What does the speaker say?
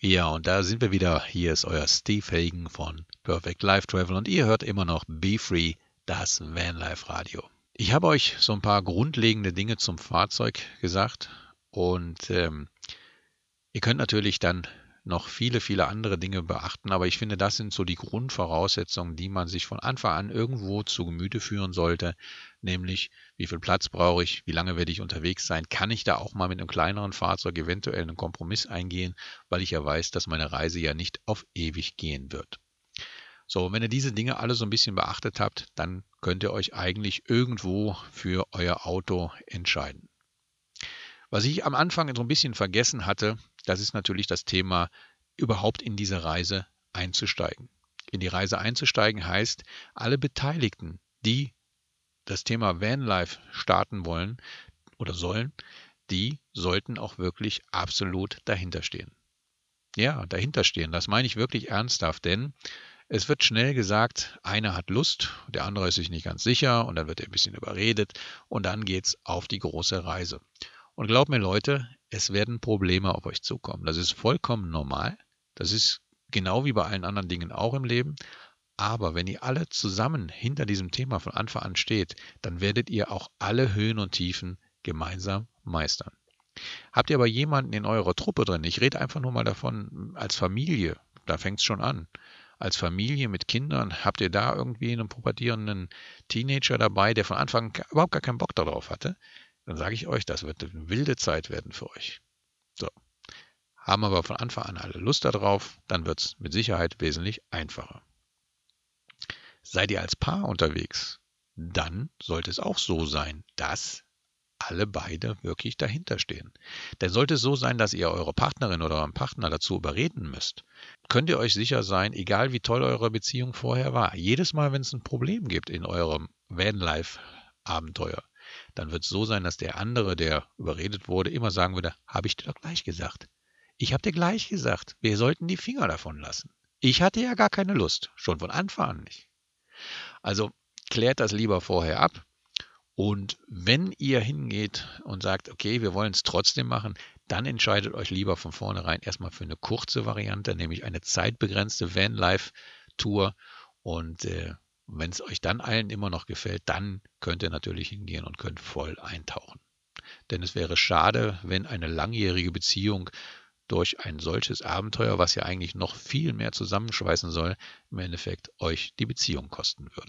Ja, und da sind wir wieder. Hier ist euer Steve Hagen von Perfect Life Travel und ihr hört immer noch Be Free, das Vanlife Radio. Ich habe euch so ein paar grundlegende Dinge zum Fahrzeug gesagt und ähm, ihr könnt natürlich dann noch viele, viele andere Dinge beachten, aber ich finde, das sind so die Grundvoraussetzungen, die man sich von Anfang an irgendwo zu Gemüte führen sollte, nämlich wie viel Platz brauche ich, wie lange werde ich unterwegs sein, kann ich da auch mal mit einem kleineren Fahrzeug eventuell einen Kompromiss eingehen, weil ich ja weiß, dass meine Reise ja nicht auf ewig gehen wird. So, wenn ihr diese Dinge alle so ein bisschen beachtet habt, dann könnt ihr euch eigentlich irgendwo für euer Auto entscheiden. Was ich am Anfang so ein bisschen vergessen hatte, das ist natürlich das Thema, überhaupt in diese Reise einzusteigen. In die Reise einzusteigen heißt, alle Beteiligten, die das Thema Vanlife starten wollen oder sollen, die sollten auch wirklich absolut dahinter stehen. Ja, dahinter stehen, das meine ich wirklich ernsthaft, denn es wird schnell gesagt, einer hat Lust, der andere ist sich nicht ganz sicher und dann wird er ein bisschen überredet und dann geht es auf die große Reise. Und glaubt mir Leute, es werden Probleme auf euch zukommen. Das ist vollkommen normal. Das ist genau wie bei allen anderen Dingen auch im Leben. Aber wenn ihr alle zusammen hinter diesem Thema von Anfang an steht, dann werdet ihr auch alle Höhen und Tiefen gemeinsam meistern. Habt ihr aber jemanden in eurer Truppe drin, ich rede einfach nur mal davon als Familie, da fängt es schon an. Als Familie mit Kindern, habt ihr da irgendwie einen pubertierenden Teenager dabei, der von Anfang überhaupt gar keinen Bock darauf hatte, dann sage ich euch, das wird eine wilde Zeit werden für euch. So. Haben aber von Anfang an alle Lust darauf, dann wird es mit Sicherheit wesentlich einfacher. Seid ihr als Paar unterwegs, dann sollte es auch so sein, dass alle beide wirklich dahinter stehen. Denn sollte es so sein, dass ihr eure Partnerin oder euren Partner dazu überreden müsst, könnt ihr euch sicher sein, egal wie toll eure Beziehung vorher war, jedes Mal, wenn es ein Problem gibt in eurem Vanlife-Abenteuer, dann wird es so sein, dass der andere, der überredet wurde, immer sagen würde, habe ich dir doch gleich gesagt. Ich habe dir gleich gesagt, wir sollten die Finger davon lassen. Ich hatte ja gar keine Lust, schon von Anfang an nicht. Also klärt das lieber vorher ab. Und wenn ihr hingeht und sagt, okay, wir wollen es trotzdem machen, dann entscheidet euch lieber von vornherein erstmal für eine kurze Variante, nämlich eine zeitbegrenzte Van-Life-Tour. Und äh, und wenn es euch dann allen immer noch gefällt, dann könnt ihr natürlich hingehen und könnt voll eintauchen. Denn es wäre schade, wenn eine langjährige Beziehung durch ein solches Abenteuer, was ja eigentlich noch viel mehr zusammenschweißen soll, im Endeffekt euch die Beziehung kosten würde.